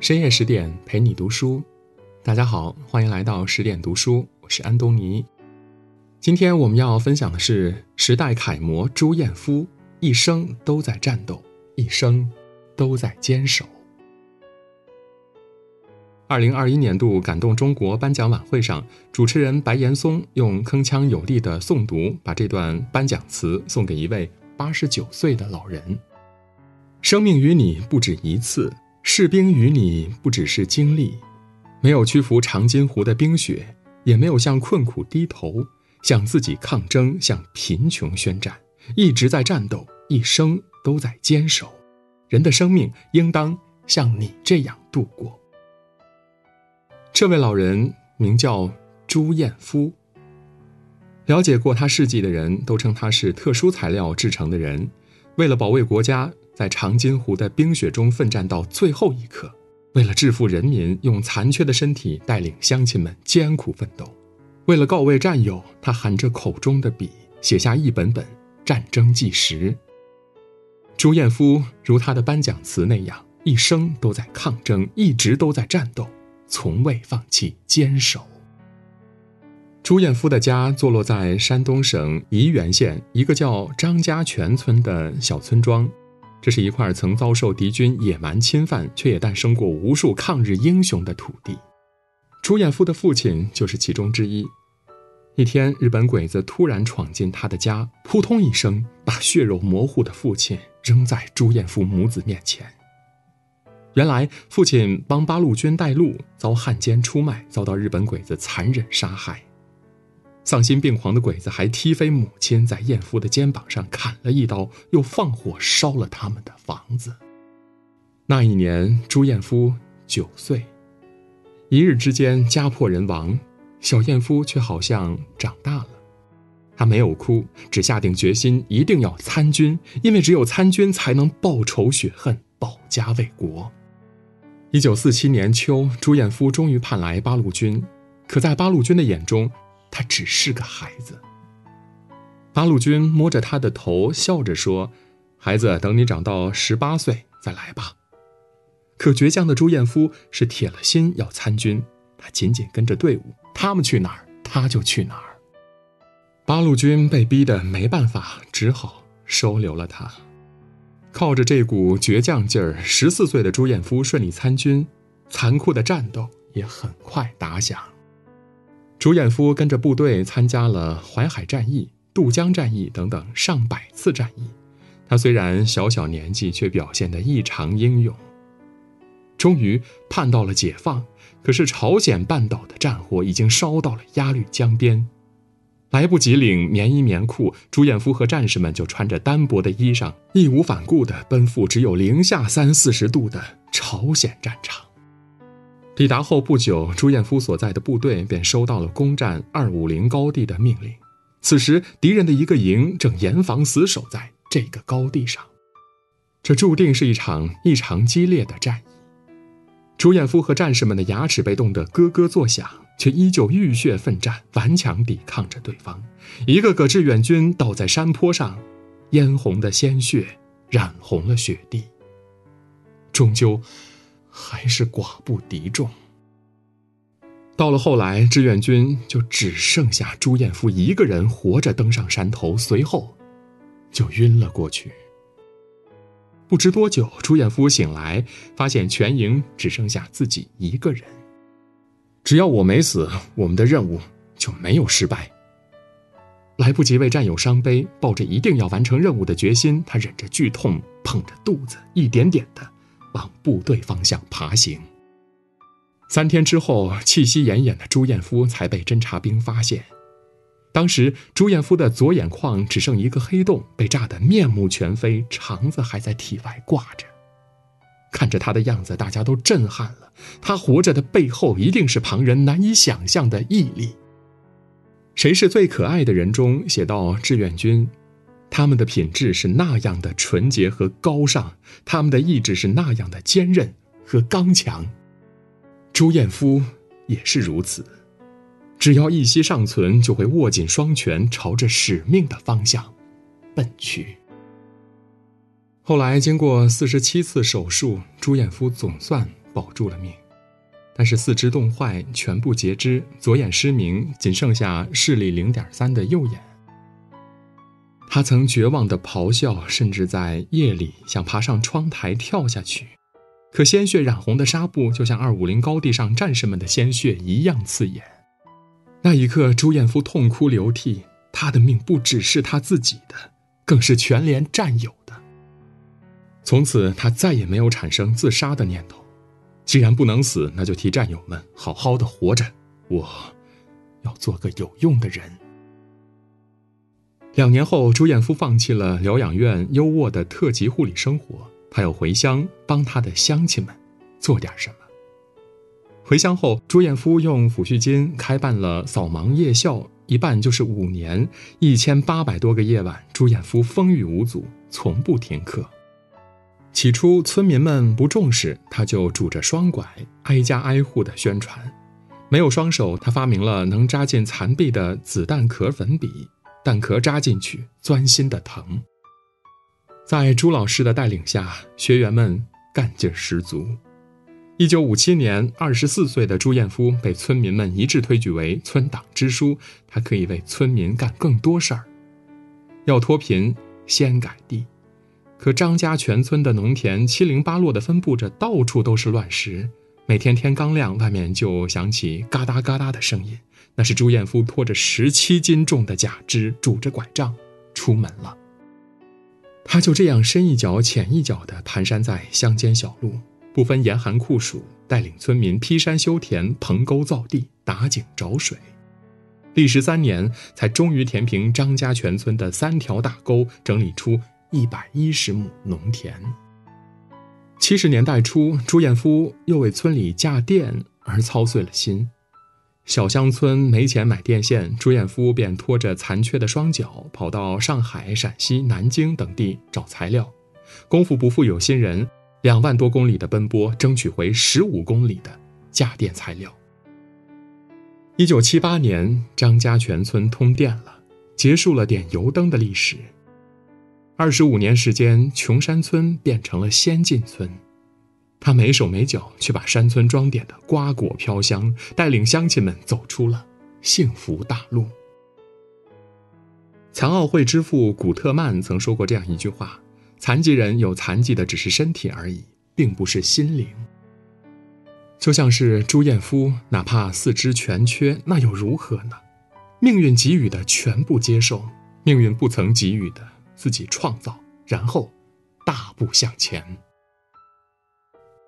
深夜十点陪你读书，大家好，欢迎来到十点读书，我是安东尼。今天我们要分享的是时代楷模朱彦夫，一生都在战斗，一生都在坚守。二零二一年度感动中国颁奖晚会上，主持人白岩松用铿锵有力的诵读，把这段颁奖词送给一位八十九岁的老人。生命与你不止一次，士兵与你不只是经历，没有屈服长津湖的冰雪，也没有向困苦低头，向自己抗争，向贫穷宣战，一直在战斗，一生都在坚守。人的生命应当像你这样度过。这位老人名叫朱彦夫。了解过他事迹的人都称他是特殊材料制成的人，为了保卫国家，在长津湖的冰雪中奋战到最后一刻；为了致富人民，用残缺的身体带领乡亲们艰苦奋斗；为了告慰战友，他含着口中的笔，写下一本本战争纪实。朱彦夫如他的颁奖词那样，一生都在抗争，一直都在战斗。从未放弃坚守。朱彦夫的家坐落在山东省沂源县一个叫张家泉村的小村庄，这是一块曾遭受敌军野蛮侵犯，却也诞生过无数抗日英雄的土地。朱彦夫的父亲就是其中之一。一天，日本鬼子突然闯进他的家，扑通一声，把血肉模糊的父亲扔在朱彦夫母子面前。原来父亲帮八路军带路，遭汉奸出卖，遭到日本鬼子残忍杀害。丧心病狂的鬼子还踢飞母亲，在燕夫的肩膀上砍了一刀，又放火烧了他们的房子。那一年，朱彦夫九岁，一日之间家破人亡，小燕夫却好像长大了。他没有哭，只下定决心一定要参军，因为只有参军才能报仇雪恨，保家卫国。一九四七年秋，朱彦夫终于盼来八路军，可在八路军的眼中，他只是个孩子。八路军摸着他的头，笑着说：“孩子，等你长到十八岁再来吧。”可倔强的朱彦夫是铁了心要参军，他紧紧跟着队伍，他们去哪儿，他就去哪儿。八路军被逼得没办法，只好收留了他。靠着这股倔强劲儿，十四岁的朱彦夫顺利参军，残酷的战斗也很快打响。朱彦夫跟着部队参加了淮海战役、渡江战役等等上百次战役，他虽然小小年纪，却表现得异常英勇。终于盼到了解放，可是朝鲜半岛的战火已经烧到了鸭绿江边。来不及领棉衣棉裤，朱彦夫和战士们就穿着单薄的衣裳，义无反顾地奔赴只有零下三四十度的朝鲜战场。抵达后不久，朱彦夫所在的部队便收到了攻占二五零高地的命令。此时，敌人的一个营正严防死守在这个高地上，这注定是一场异常激烈的战役。朱彦夫和战士们的牙齿被冻得咯咯作响。却依旧浴血奋战，顽强抵抗着对方。一个个志愿军倒在山坡上，嫣红的鲜血染红了雪地。终究，还是寡不敌众。到了后来，志愿军就只剩下朱彦夫一个人活着登上山头，随后就晕了过去。不知多久，朱彦夫醒来，发现全营只剩下自己一个人。只要我没死，我们的任务就没有失败。来不及为战友伤悲，抱着一定要完成任务的决心，他忍着剧痛，捧着肚子，一点点的往部队方向爬行。三天之后，气息奄奄的朱彦夫才被侦察兵发现。当时，朱彦夫的左眼眶只剩一个黑洞，被炸得面目全非，肠子还在体外挂着。看着他的样子，大家都震撼了。他活着的背后，一定是旁人难以想象的毅力。《谁是最可爱的人》中写到，志愿军，他们的品质是那样的纯洁和高尚，他们的意志是那样的坚韧和刚强。朱彦夫也是如此，只要一息尚存，就会握紧双拳，朝着使命的方向奔去。后来经过四十七次手术，朱彦夫总算保住了命，但是四肢冻坏，全部截肢，左眼失明，仅剩下视力零点三的右眼。他曾绝望地咆哮，甚至在夜里想爬上窗台跳下去，可鲜血染红的纱布就像二五零高地上战士们的鲜血一样刺眼。那一刻，朱彦夫痛哭流涕，他的命不只是他自己的，更是全连战友的。从此，他再也没有产生自杀的念头。既然不能死，那就替战友们好好的活着。我，要做个有用的人。两年后，朱彦夫放弃了疗养院优渥的特级护理生活，他要回乡帮他的乡亲们做点什么。回乡后，朱彦夫用抚恤金开办了扫盲夜校，一办就是五年，一千八百多个夜晚，朱彦夫风雨无阻，从不停课。起初，村民们不重视，他就拄着双拐，挨家挨户的宣传。没有双手，他发明了能扎进残壁的子弹壳粉笔。蛋壳扎进去，钻心的疼。在朱老师的带领下，学员们干劲十足。一九五七年，二十四岁的朱彦夫被村民们一致推举为村党支书，他可以为村民干更多事儿。要脱贫，先改地。可张家全村的农田七零八落地分布着，到处都是乱石。每天天刚亮，外面就响起嘎哒嘎哒的声音。那是朱彦夫拖着十七斤重的假肢，拄着拐杖出门了。他就这样深一脚浅一脚地蹒跚在乡间小路，不分严寒酷暑，带领村民劈山修田、棚沟造地、打井找水。历时三年，才终于填平张家全村的三条大沟，整理出一百一十亩农田。七十年代初，朱彦夫又为村里架电而操碎了心。小乡村没钱买电线，朱彦夫便拖着残缺的双脚，跑到上海、陕西、南京等地找材料。功夫不负有心人，两万多公里的奔波，争取回十五公里的架电材料。一九七八年，张家全村通电了，结束了点油灯的历史。二十五年时间，穷山村变成了先进村。他没手没脚，却把山村装点的瓜果飘香，带领乡亲们走出了幸福大路。残奥会之父古特曼曾说过这样一句话：“残疾人有残疾的只是身体而已，并不是心灵。”就像是朱彦夫，哪怕四肢全缺，那又如何呢？命运给予的全部接受，命运不曾给予的自己创造，然后大步向前。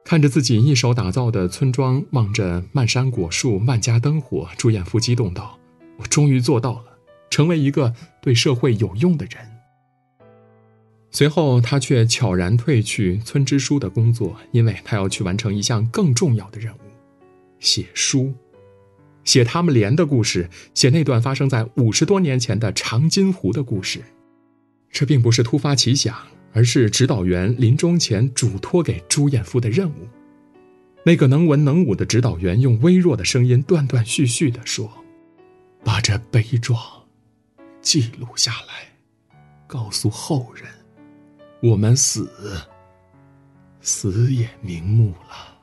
看着自己一手打造的村庄，望着漫山果树、万家灯火，朱彦夫激动道：“我终于做到了，成为一个对社会有用的人。”随后，他却悄然退去村支书的工作，因为他要去完成一项更重要的任务——写书，写他们连的故事，写那段发生在五十多年前的长津湖的故事。这并不是突发奇想。而是指导员临终前嘱托给朱彦夫的任务。那个能文能武的指导员用微弱的声音断断续续地说：“把这悲壮记录下来，告诉后人，我们死，死也瞑目了。”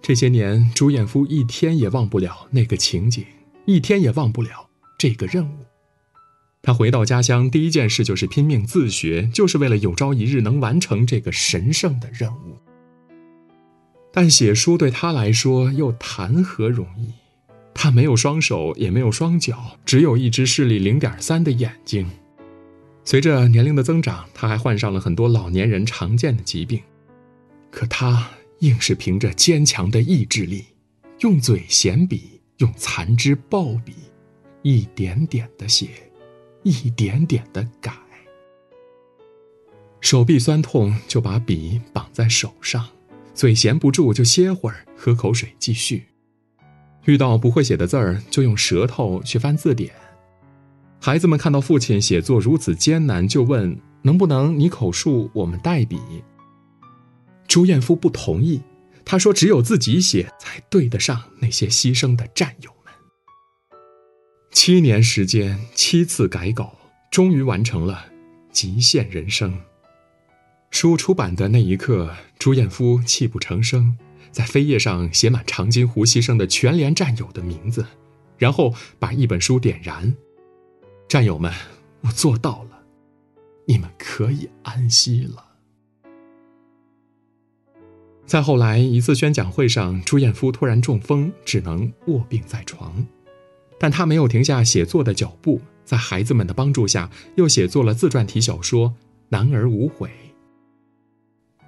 这些年，朱彦夫一天也忘不了那个情景，一天也忘不了这个任务。他回到家乡，第一件事就是拼命自学，就是为了有朝一日能完成这个神圣的任务。但写书对他来说又谈何容易？他没有双手，也没有双脚，只有一只视力零点三的眼睛。随着年龄的增长，他还患上了很多老年人常见的疾病。可他硬是凭着坚强的意志力，用嘴衔笔，用残肢抱笔，一点点的写。一点点的改，手臂酸痛就把笔绑在手上，嘴闲不住就歇会儿，喝口水继续。遇到不会写的字儿，就用舌头去翻字典。孩子们看到父亲写作如此艰难，就问能不能你口述，我们代笔。朱彦夫不同意，他说只有自己写才对得上那些牺牲的战友。七年时间，七次改稿，终于完成了《极限人生》。书出版的那一刻，朱彦夫泣不成声，在扉页上写满长津湖牺牲的全连战友的名字，然后把一本书点燃。战友们，我做到了，你们可以安息了。再后来一次宣讲会上，朱彦夫突然中风，只能卧病在床，但他没有停下写作的脚步，在孩子们的帮助下，又写作了自传体小说《男儿无悔》。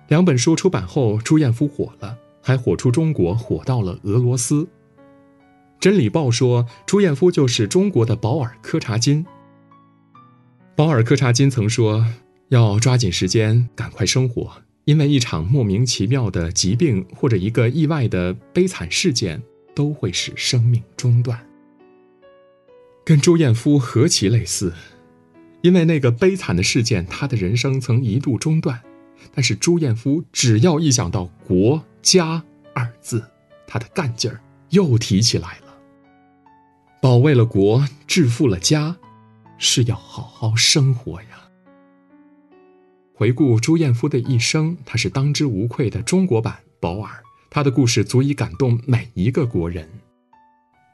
两本书出版后，朱彦夫火了，还火出中国，火到了俄罗斯。《真理报》说，朱彦夫就是中国的保尔·柯察金。保尔·柯察金曾说：“要抓紧时间，赶快生活，因为一场莫名其妙的疾病或者一个意外的悲惨事件，都会使生命中断。”跟朱彦夫何其类似，因为那个悲惨的事件，他的人生曾一度中断。但是朱彦夫只要一想到国家二字，他的干劲儿又提起来了。保卫了国，致富了家，是要好好生活呀。回顾朱彦夫的一生，他是当之无愧的中国版保尔，他的故事足以感动每一个国人。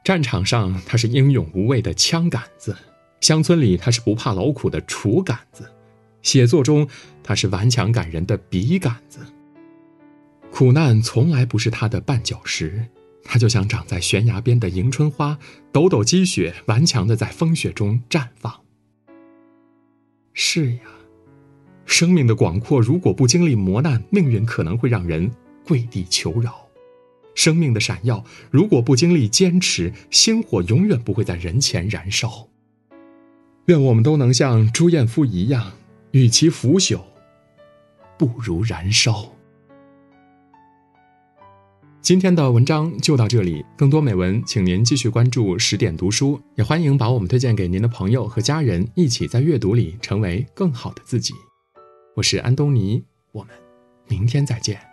战场上，他是英勇无畏的枪杆子；乡村里，他是不怕劳苦的锄杆子。写作中，他是顽强感人的笔杆子。苦难从来不是他的绊脚石，他就像长在悬崖边的迎春花，抖抖积雪，顽强的在风雪中绽放。是呀，生命的广阔，如果不经历磨难，命运可能会让人跪地求饶；生命的闪耀，如果不经历坚持，星火永远不会在人前燃烧。愿我们都能像朱彦夫一样。与其腐朽，不如燃烧。今天的文章就到这里，更多美文，请您继续关注十点读书，也欢迎把我们推荐给您的朋友和家人，一起在阅读里成为更好的自己。我是安东尼，我们明天再见。